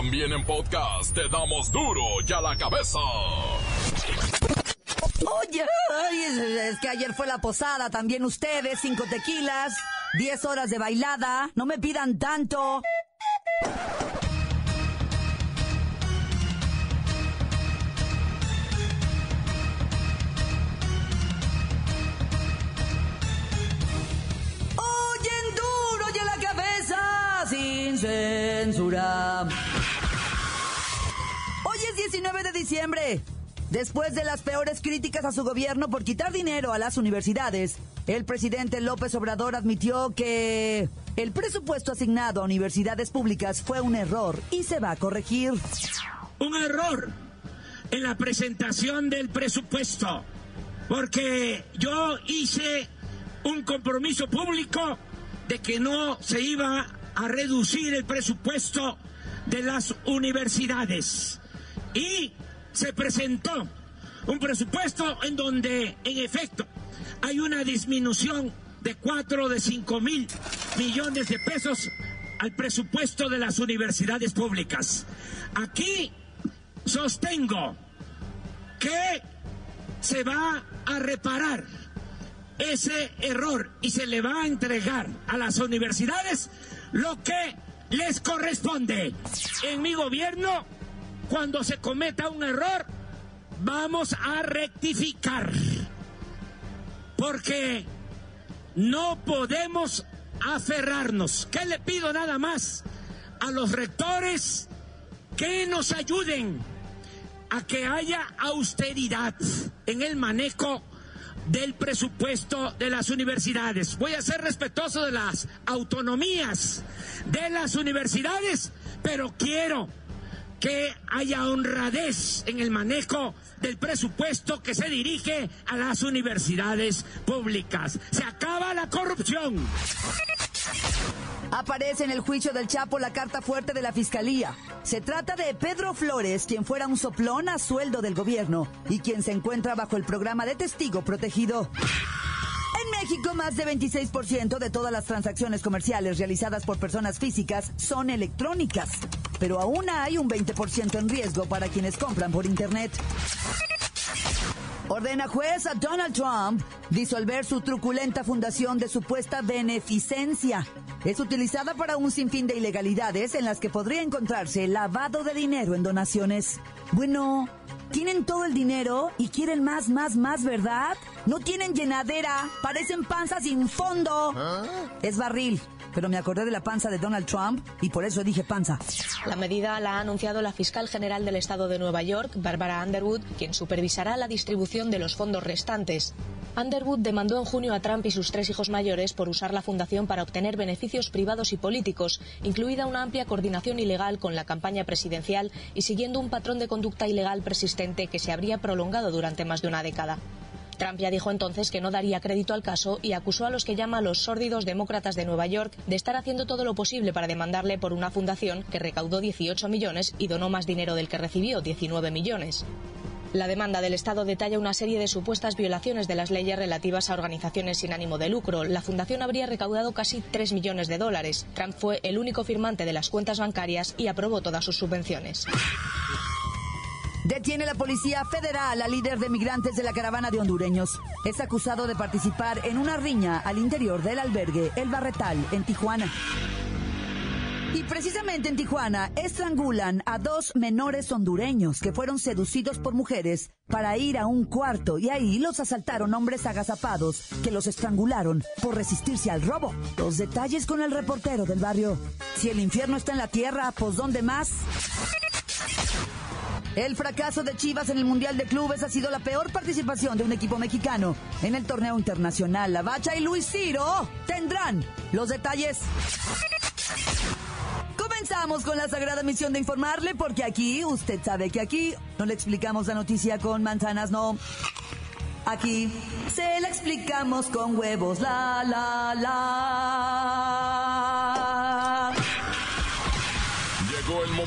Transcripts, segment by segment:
También en podcast te damos duro y a la cabeza. Oye, es que ayer fue la posada, también ustedes, cinco tequilas, diez horas de bailada, no me pidan tanto. Oyen duro a la cabeza, sin censura. Hoy es 19 de diciembre. Después de las peores críticas a su gobierno por quitar dinero a las universidades, el presidente López Obrador admitió que el presupuesto asignado a universidades públicas fue un error y se va a corregir. Un error en la presentación del presupuesto, porque yo hice un compromiso público de que no se iba a reducir el presupuesto de las universidades. Y se presentó un presupuesto en donde, en efecto, hay una disminución de cuatro de cinco mil millones de pesos al presupuesto de las universidades públicas. Aquí sostengo que se va a reparar ese error y se le va a entregar a las universidades lo que les corresponde. En mi gobierno cuando se cometa un error, vamos a rectificar. Porque no podemos aferrarnos. ¿Qué le pido nada más a los rectores que nos ayuden a que haya austeridad en el manejo del presupuesto de las universidades. Voy a ser respetuoso de las autonomías de las universidades, pero quiero que haya honradez en el manejo del presupuesto que se dirige a las universidades públicas. Se acaba la corrupción. Aparece en el juicio del Chapo la carta fuerte de la Fiscalía. Se trata de Pedro Flores, quien fuera un soplón a sueldo del gobierno y quien se encuentra bajo el programa de testigo protegido. En México, más de 26% de todas las transacciones comerciales realizadas por personas físicas son electrónicas pero aún hay un 20% en riesgo para quienes compran por Internet. Ordena juez a Donald Trump disolver su truculenta fundación de supuesta beneficencia. Es utilizada para un sinfín de ilegalidades en las que podría encontrarse lavado de dinero en donaciones. Bueno, tienen todo el dinero y quieren más, más, más, ¿verdad? No tienen llenadera, parecen panzas sin fondo. ¿Ah? Es barril pero me acordé de la panza de Donald Trump y por eso dije panza. La medida la ha anunciado la fiscal general del estado de Nueva York, Barbara Underwood, quien supervisará la distribución de los fondos restantes. Underwood demandó en junio a Trump y sus tres hijos mayores por usar la fundación para obtener beneficios privados y políticos, incluida una amplia coordinación ilegal con la campaña presidencial y siguiendo un patrón de conducta ilegal persistente que se habría prolongado durante más de una década. Trump ya dijo entonces que no daría crédito al caso y acusó a los que llama los sórdidos demócratas de Nueva York de estar haciendo todo lo posible para demandarle por una fundación que recaudó 18 millones y donó más dinero del que recibió, 19 millones. La demanda del Estado detalla una serie de supuestas violaciones de las leyes relativas a organizaciones sin ánimo de lucro. La fundación habría recaudado casi 3 millones de dólares. Trump fue el único firmante de las cuentas bancarias y aprobó todas sus subvenciones. Detiene la policía federal al líder de migrantes de la caravana de hondureños. Es acusado de participar en una riña al interior del albergue El Barretal en Tijuana. Y precisamente en Tijuana estrangulan a dos menores hondureños que fueron seducidos por mujeres para ir a un cuarto y ahí los asaltaron hombres agazapados que los estrangularon por resistirse al robo. Los detalles con el reportero del barrio. Si el infierno está en la tierra, pues ¿dónde más? El fracaso de Chivas en el Mundial de Clubes ha sido la peor participación de un equipo mexicano en el torneo internacional. La Bacha y Luis Ciro tendrán los detalles. Comenzamos con la sagrada misión de informarle, porque aquí, usted sabe que aquí no le explicamos la noticia con manzanas, no. Aquí se la explicamos con huevos, la, la, la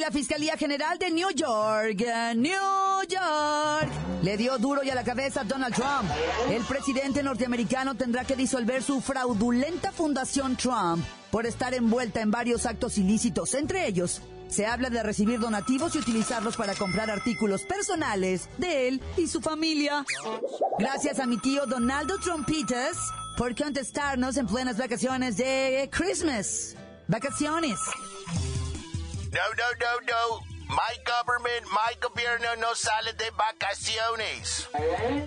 La Fiscalía General de New York, New York, le dio duro y a la cabeza a Donald Trump. El presidente norteamericano tendrá que disolver su fraudulenta fundación Trump por estar envuelta en varios actos ilícitos, entre ellos se habla de recibir donativos y utilizarlos para comprar artículos personales de él y su familia. Gracias a mi tío Donaldo Trumpitas por contestarnos en plenas vacaciones de Christmas. Vacaciones. No, no, no, no. My government, my gobierno no sale de vacaciones.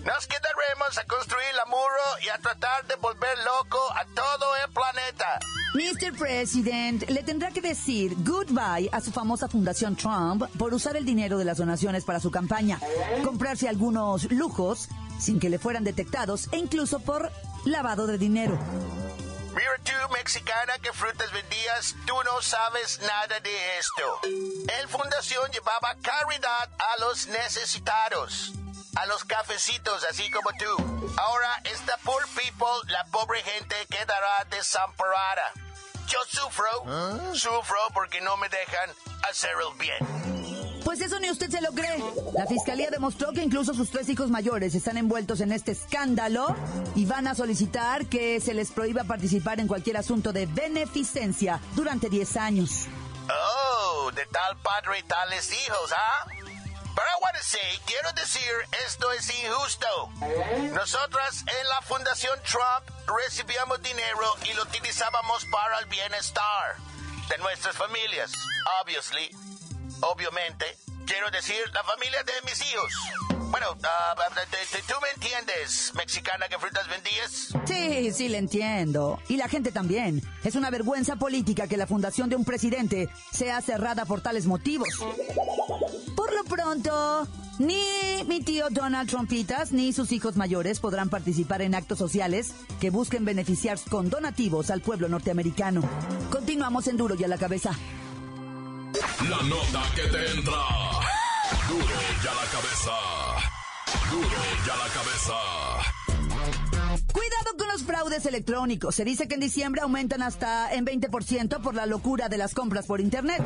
Nos quedaremos a construir la muro y a tratar de volver loco a todo el planeta. Mr. President, le tendrá que decir goodbye a su famosa fundación Trump por usar el dinero de las donaciones para su campaña, comprarse algunos lujos sin que le fueran detectados e incluso por lavado de dinero. Mira tú, mexicana, que frutas vendías, tú no sabes nada de esto. El fundación llevaba caridad a los necesitados, a los cafecitos, así como tú. Ahora, esta poor people, la pobre gente, quedará desamparada. Yo sufro, sufro porque no me dejan hacer el bien. Pues eso ni usted se lo cree. La fiscalía demostró que incluso sus tres hijos mayores están envueltos en este escándalo y van a solicitar que se les prohíba participar en cualquier asunto de beneficencia durante 10 años. Oh, de tal padre y tales hijos, ¿ah? Pero I to say, quiero decir, esto es injusto. Nosotras en la Fundación Trump recibíamos dinero y lo utilizábamos para el bienestar de nuestras familias, obviously obviamente, quiero decir la familia de mis hijos. Bueno, uh, ¿tú me entiendes, mexicana que frutas vendías? Sí, sí, le entiendo. Y la gente también. Es una vergüenza política que la fundación de un presidente sea cerrada por tales motivos. Por lo pronto, ni mi tío Donald Trumpitas ni sus hijos mayores podrán participar en actos sociales que busquen beneficiar con donativos al pueblo norteamericano. Continuamos en Duro y a la cabeza. La nota que te entra. Duro ya la cabeza. Duro ya la cabeza. Cuidado con los fraudes electrónicos. Se dice que en diciembre aumentan hasta en 20% por la locura de las compras por Internet.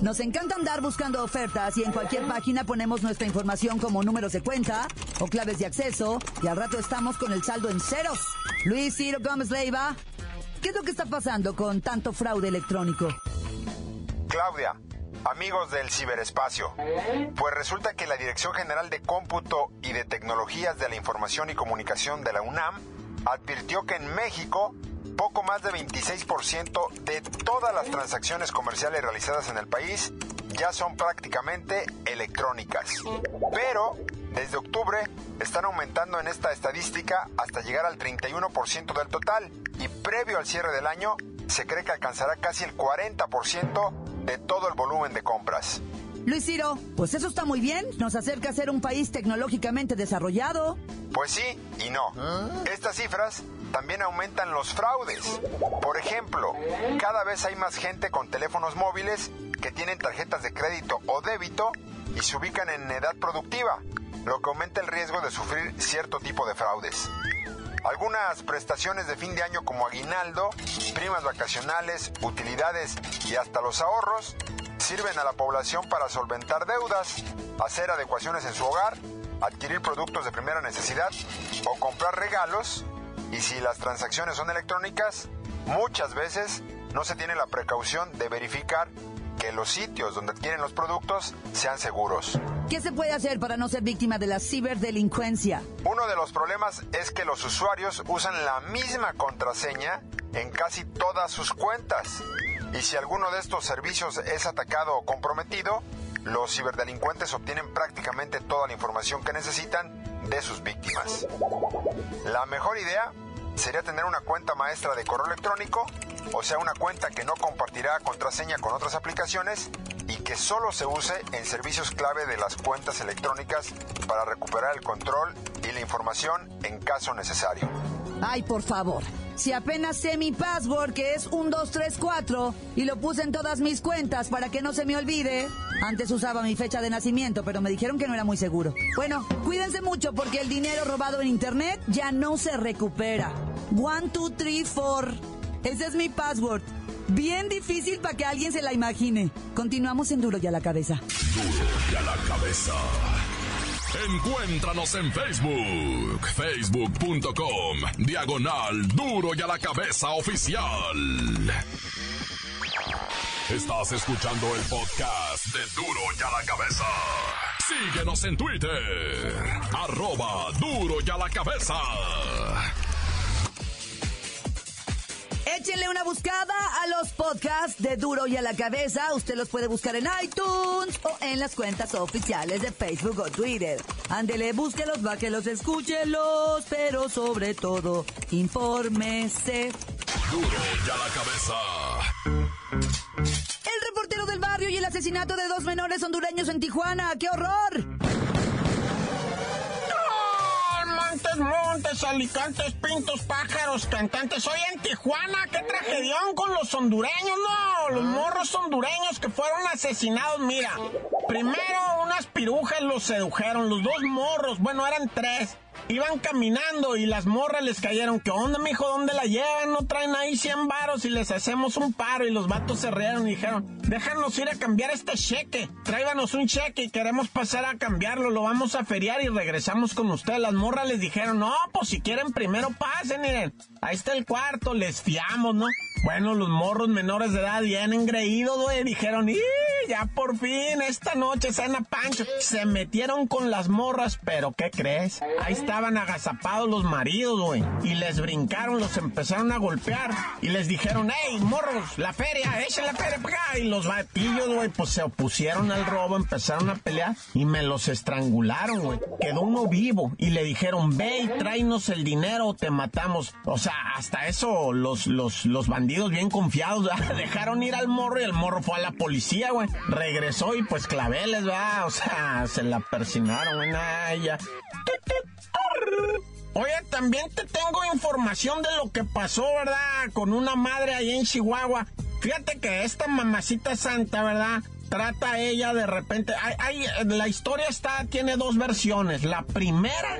Nos encanta andar buscando ofertas y en cualquier página ponemos nuestra información como números de cuenta o claves de acceso y al rato estamos con el saldo en ceros. Luis Ciro Gómez Leiva, ¿qué es lo que está pasando con tanto fraude electrónico? Claudia, amigos del ciberespacio, pues resulta que la Dirección General de Cómputo y de Tecnologías de la Información y Comunicación de la UNAM advirtió que en México poco más de 26% de todas las transacciones comerciales realizadas en el país ya son prácticamente electrónicas. Pero desde octubre están aumentando en esta estadística hasta llegar al 31% del total y previo al cierre del año se cree que alcanzará casi el 40% de todo el volumen de compras. Luis Ciro, pues eso está muy bien. Nos acerca a ser un país tecnológicamente desarrollado. Pues sí y no. Estas cifras también aumentan los fraudes. Por ejemplo, cada vez hay más gente con teléfonos móviles que tienen tarjetas de crédito o débito y se ubican en edad productiva, lo que aumenta el riesgo de sufrir cierto tipo de fraudes. Algunas prestaciones de fin de año como aguinaldo, primas vacacionales, utilidades y hasta los ahorros sirven a la población para solventar deudas, hacer adecuaciones en su hogar, adquirir productos de primera necesidad o comprar regalos. Y si las transacciones son electrónicas, muchas veces no se tiene la precaución de verificar que los sitios donde adquieren los productos sean seguros. ¿Qué se puede hacer para no ser víctima de la ciberdelincuencia? Uno de los problemas es que los usuarios usan la misma contraseña en casi todas sus cuentas. Y si alguno de estos servicios es atacado o comprometido, los ciberdelincuentes obtienen prácticamente toda la información que necesitan de sus víctimas. La mejor idea sería tener una cuenta maestra de correo electrónico, o sea, una cuenta que no compartirá contraseña con otras aplicaciones y que solo se use en servicios clave de las cuentas electrónicas para recuperar el control y la información en caso necesario. Ay, por favor. Si apenas sé mi password, que es 1234, y lo puse en todas mis cuentas para que no se me olvide. Antes usaba mi fecha de nacimiento, pero me dijeron que no era muy seguro. Bueno, cuídense mucho porque el dinero robado en internet ya no se recupera. One, two, three, four. Ese es mi password. Bien difícil para que alguien se la imagine. Continuamos en Duro y a la cabeza. Duro y a la cabeza. Encuéntranos en Facebook, facebook.com, diagonal Duro y a la cabeza oficial. Estás escuchando el podcast de Duro y a la cabeza. Síguenos en Twitter, arroba Duro y a la cabeza. Échenle una buscada a los podcasts de Duro y a la cabeza. Usted los puede buscar en iTunes o en las cuentas oficiales de Facebook o Twitter. Ándele, búsquelos, báquelos, escúchelos, pero sobre todo, infórmese. Duro y a la cabeza. El reportero del barrio y el asesinato de dos menores hondureños en Tijuana. ¡Qué horror! Montes, montes, alicantes, pintos, pájaros, cantantes. Hoy en Tijuana, qué tragedión con los hondureños, no. Los morros hondureños que fueron asesinados, mira. Primero unas pirujas los sedujeron, los dos morros, bueno, eran tres. Iban caminando y las morras les cayeron. ¿Qué onda, mijo? ¿Dónde la llevan? No traen ahí 100 varos y les hacemos un paro. Y los vatos se rieron y dijeron, déjanos ir a cambiar este cheque. Tráiganos un cheque y queremos pasar a cambiarlo. Lo vamos a feriar y regresamos con ustedes. Las morras les dijeron, no, pues si quieren primero pasen, miren. Ahí está el cuarto, les fiamos, ¿no? Bueno, los morros menores de edad bien engreídos, güey, dijeron, ¡y ya por fin, esta noche cena Pancho! Se metieron con las morras, pero ¿qué crees? Ahí estaban agazapados los maridos, güey, y les brincaron, los empezaron a golpear, y les dijeron, ¡hey, morros, la feria, echen la feria para! Y los batillos, güey, pues se opusieron al robo, empezaron a pelear, y me los estrangularon, güey. Quedó uno vivo, y le dijeron, ve y tráenos el dinero o te matamos. O sea, hasta eso los, los, los bandidos bien confiados, dejaron ir al morro y el morro fue a la policía, güey. Regresó y pues claveles, va, o sea, se la persinaron, güey, ya. Oye, también te tengo información de lo que pasó, ¿verdad? Con una madre ahí en Chihuahua. Fíjate que esta mamacita santa, ¿verdad? trata ella de repente. Hay, la historia está, tiene dos versiones. La primera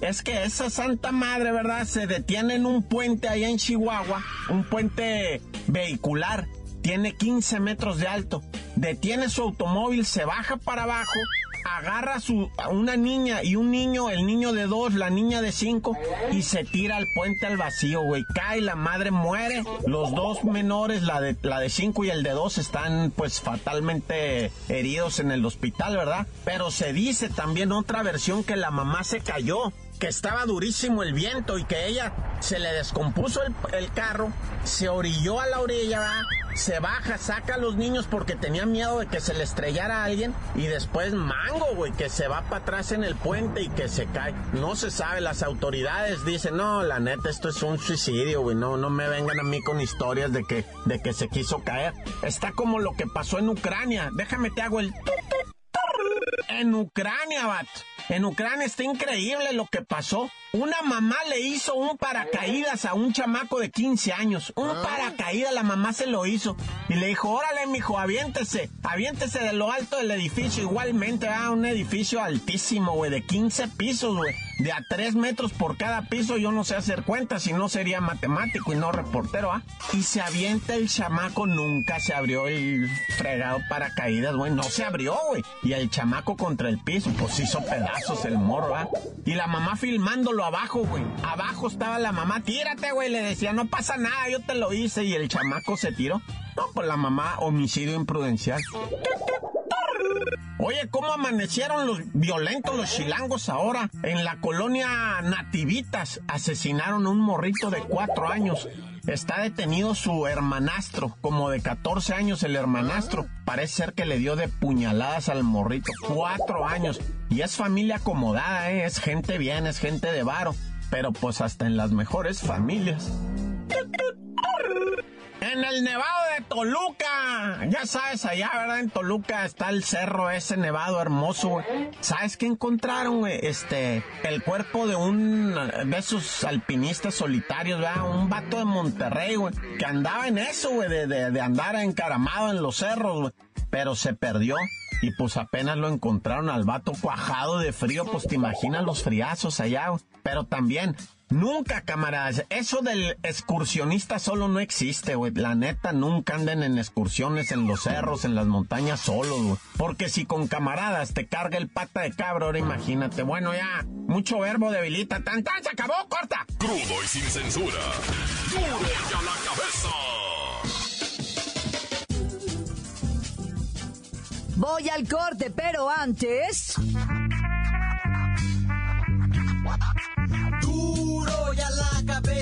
es que esa Santa Madre, ¿verdad? Se detiene en un puente ahí en Chihuahua, un puente vehicular, tiene 15 metros de alto. Detiene su automóvil, se baja para abajo agarra a, su, una niña y un niño, el niño de dos, la niña de cinco, y se tira al puente al vacío, güey. Cae, la madre muere. Los dos menores, la de, la de cinco y el de dos, están pues fatalmente heridos en el hospital, ¿verdad? Pero se dice también otra versión que la mamá se cayó que estaba durísimo el viento y que ella se le descompuso el, carro, se orilló a la orilla, se baja, saca a los niños porque tenía miedo de que se le estrellara a alguien y después mango, güey, que se va para atrás en el puente y que se cae. No se sabe, las autoridades dicen, no, la neta, esto es un suicidio, güey, no, no me vengan a mí con historias de que, de que se quiso caer. Está como lo que pasó en Ucrania, déjame te hago el... En Ucrania, bat. En Ucrania está increíble lo que pasó. Una mamá le hizo un paracaídas a un chamaco de 15 años. Un ah. paracaídas, la mamá se lo hizo. Y le dijo, órale, mijo, aviéntese. Aviéntese de lo alto del edificio. Igualmente, ah, un edificio altísimo, güey, de 15 pisos, güey. De a 3 metros por cada piso, yo no sé hacer cuentas, si no sería matemático y no reportero, ¿ah? Y se avienta el chamaco, nunca se abrió el fregado paracaídas, güey. No se abrió, güey. Y el chamaco contra el piso, pues hizo pedazos el morro, ¿ah? Y la mamá filmándolo abajo, güey. Abajo estaba la mamá, tírate, güey. Le decía, no pasa nada, yo te lo hice. Y el chamaco se tiró. No, pues la mamá, homicidio imprudencial. Oye, ¿cómo amanecieron los violentos, los chilangos ahora? En la colonia Nativitas asesinaron a un morrito de cuatro años. Está detenido su hermanastro, como de 14 años el hermanastro. Parece ser que le dio de puñaladas al morrito. Cuatro años. Y es familia acomodada, ¿eh? es gente bien, es gente de varo. Pero pues hasta en las mejores familias. En el Nevado de Toluca. Ya sabes, allá, ¿verdad? En Toluca está el cerro ese nevado hermoso, güey. ¿Sabes qué encontraron, güey? Este, el cuerpo de un de esos alpinistas solitarios, ¿verdad? Un vato de Monterrey, güey. Que andaba en eso, güey, de, de, andar encaramado en los cerros, güey. Pero se perdió. Y pues apenas lo encontraron al vato cuajado de frío, pues te imaginas los friazos allá. güey. Pero también, nunca, camaradas, eso del excursionista solo no existe, güey. La neta, nunca anden en excursiones en los cerros, en las montañas solos, güey. Porque si con camaradas te carga el pata de cabra, ahora imagínate. Bueno, ya, mucho verbo debilita. Tan, tan, se acabó, corta. Crudo y sin censura. Duro y a la cabeza. Voy al corte, pero antes...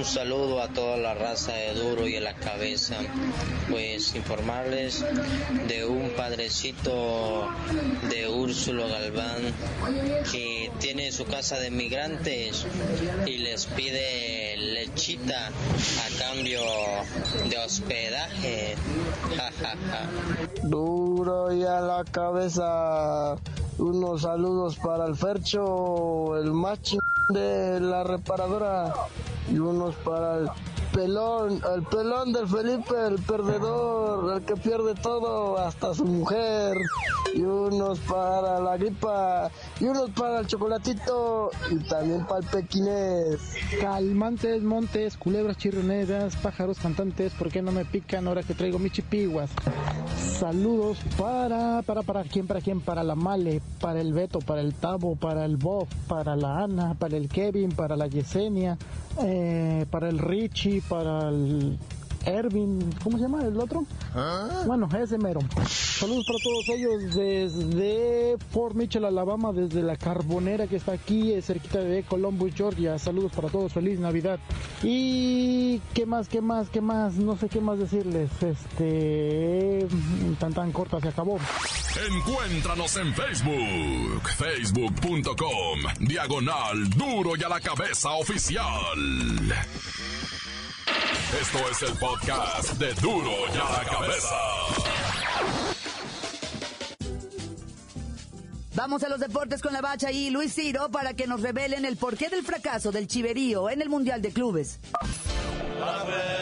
Un saludo a toda la raza de Duro y a la cabeza. Pues informarles de un padrecito de Úrsulo Galván que tiene su casa de migrantes y les pide lechita a cambio de hospedaje. Duro y a la cabeza. Unos saludos para el Fercho, el macho de la reparadora. Y unos para pelón, el pelón del Felipe, el perdedor, el que pierde todo, hasta su mujer. Y unos para la gripa, y unos para el chocolatito, y también para el pequinés. Calmantes, montes, culebras chirroneras, pájaros cantantes, ¿por qué no me pican ahora que traigo mis chipiguas? Saludos para, para, para quién, para quién, para la Male, para el Beto, para el Tabo, para el Bob, para la Ana, para el Kevin, para la Yesenia, eh, para el Richie, para el Ervin, ¿cómo se llama el otro? Bueno, ese mero. Saludos para todos ellos desde Fort Mitchell, Alabama, desde la carbonera que está aquí, eh, cerquita de Columbus, Georgia. Saludos para todos, feliz Navidad. Y qué más, qué más, qué más, no sé qué más decirles. Este, tan tan corta se acabó. Encuéntranos en Facebook, facebook.com, diagonal duro y a la cabeza oficial. Esto es el podcast de duro y a la cabeza. Vamos a los deportes con la bacha y Luis Ciro para que nos revelen el porqué del fracaso del Chiverío en el Mundial de Clubes. ¡La bacha!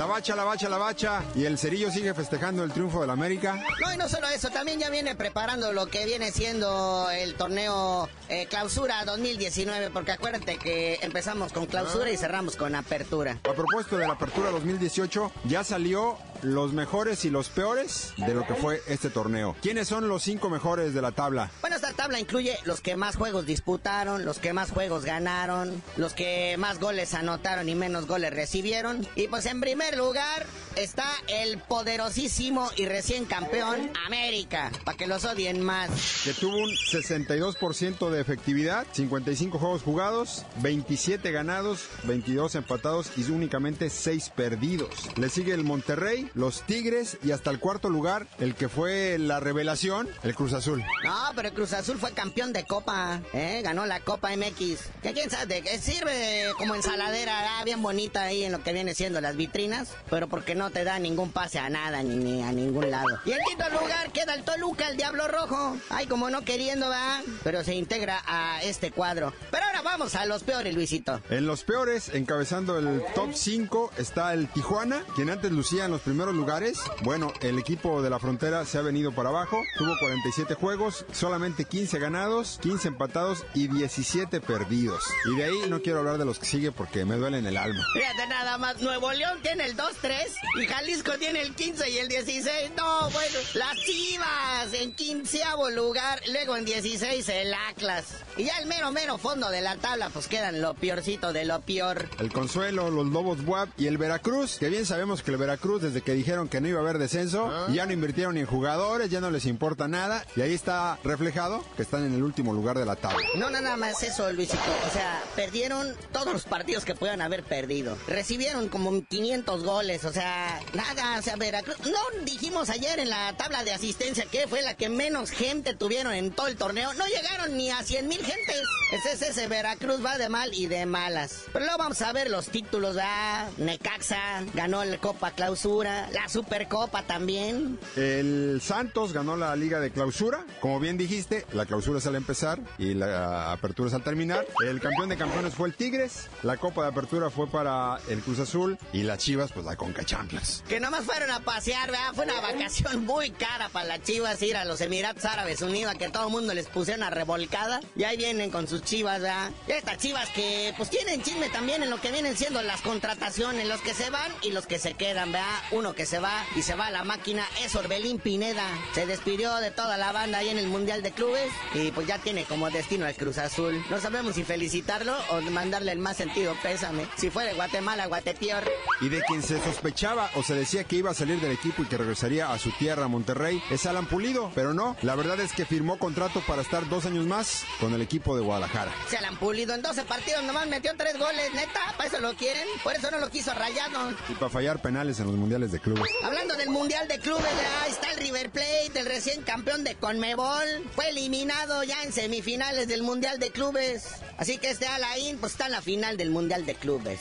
La bacha, la bacha, la bacha. Y el cerillo sigue festejando el triunfo del América. No, y no solo eso, también ya viene preparando lo que viene siendo el torneo eh, Clausura 2019, porque acuérdate que empezamos con Clausura y cerramos con Apertura. A propósito de la apertura 2018, ya salió los mejores y los peores de lo que fue este torneo. ¿Quiénes son los cinco mejores de la tabla? Bueno, esta tabla incluye los que más juegos disputaron, los que más juegos ganaron, los que más goles anotaron y menos goles recibieron. Y pues en primer lugar está el poderosísimo y recién campeón América, para que los odien más. Que tuvo un 62% de efectividad, 55 juegos jugados, 27 ganados, 22 empatados y únicamente 6 perdidos. Le sigue el Monterrey, los Tigres y hasta el cuarto lugar, el que fue la revelación, el Cruz Azul. No, pero el Cruz Azul fue campeón de Copa, ¿eh? Ganó la Copa MX. Que quién sabe, de qué sirve como ensaladera, ah, bien bonita ahí en lo que viene siendo las vitrinas, pero porque no te da ningún pase a nada ni, ni a ningún lado. Y en quinto lugar queda el Toluca, el Diablo Rojo. Ay, como no queriendo, va, pero se integra a este cuadro. Pero ahora vamos a los peores, Luisito. En los peores, encabezando el top 5, está el Tijuana, quien antes lucía en los primeros lugares. Bueno, el equipo de la frontera se ha venido para abajo, tuvo 47 juegos, solamente 15 15 ganados, 15 empatados y 17 perdidos. Y de ahí no quiero hablar de los que sigue porque me duelen el alma. Fíjate nada más, Nuevo León tiene el 2-3 y Jalisco tiene el 15 y el 16. No, bueno, las Chivas en quinceavo lugar, luego en 16 el Atlas. Y ya el mero, mero fondo de la tabla, pues quedan lo peorcito de lo peor. El Consuelo, los Lobos Buap y el Veracruz, que bien sabemos que el Veracruz, desde que dijeron que no iba a haber descenso, ya no invirtieron ni en jugadores, ya no les importa nada, y ahí está reflejado que están en el último lugar de la tabla. No nada más eso, Luisito. O sea, perdieron todos los partidos que puedan haber perdido. Recibieron como 500 goles, o sea, nada, o sea, Veracruz. No dijimos ayer en la tabla de asistencia que fue la que menos gente tuvieron en todo el torneo. No llegaron ni a 100 mil gentes. Ese es ese Veracruz va de mal y de malas. Pero luego vamos a ver los títulos, ¿verdad? Necaxa ganó la Copa Clausura, la Supercopa también. El Santos ganó la Liga de Clausura. Como bien dijiste, la clausura es al empezar y la apertura es al terminar. El campeón de campeones fue el Tigres. La Copa de Apertura fue para el Cruz Azul. Y las Chivas, pues la Conca Chanclas. Que nomás fueron a pasear, ¿verdad? Fue una vacación muy cara para las Chivas ir a los Emiratos Árabes Unidos, a que todo el mundo les pusiera una revolcada. Y ahí vienen con sus Chivas, ¿verdad? Y estas Chivas que pues tienen chisme también en lo que vienen siendo las contrataciones, los que se van y los que se quedan, ¿verdad? Uno que se va y se va a la máquina es Orbelín Pineda. Se despidió de toda la banda ahí en el Mundial de Clubes y pues ya tiene como destino al Cruz Azul. No sabemos si felicitarlo o mandarle el más sentido pésame. Si fue de Guatemala, Guatepior. Y de quien se sospechaba o se decía que iba a salir del equipo y que regresaría a su tierra, Monterrey, es Alan Pulido. Pero no, la verdad es que firmó contrato para estar dos años más con el equipo de Guadalajara. Se Alan Pulido en 12 partidos nomás metió tres goles, neta. ¿Para eso lo quieren? Por eso no lo quiso Rayado. Y para fallar penales en los mundiales de clubes. Hablando del mundial de clubes, ahí está el River Plate, el recién campeón de Conmebol. Fue eliminado ya en semifinales del mundial de clubes. Así que este Alain pues está en la final del mundial de clubes.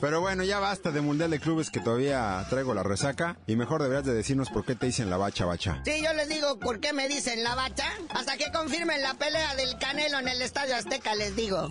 Pero bueno, ya basta de Mundial de Clubes que todavía traigo la resaca. Y mejor deberías de decirnos por qué te dicen la bacha bacha. Sí, yo les digo por qué me dicen la bacha. Hasta que confirmen la pelea del Canelo en el Estadio Azteca, les digo.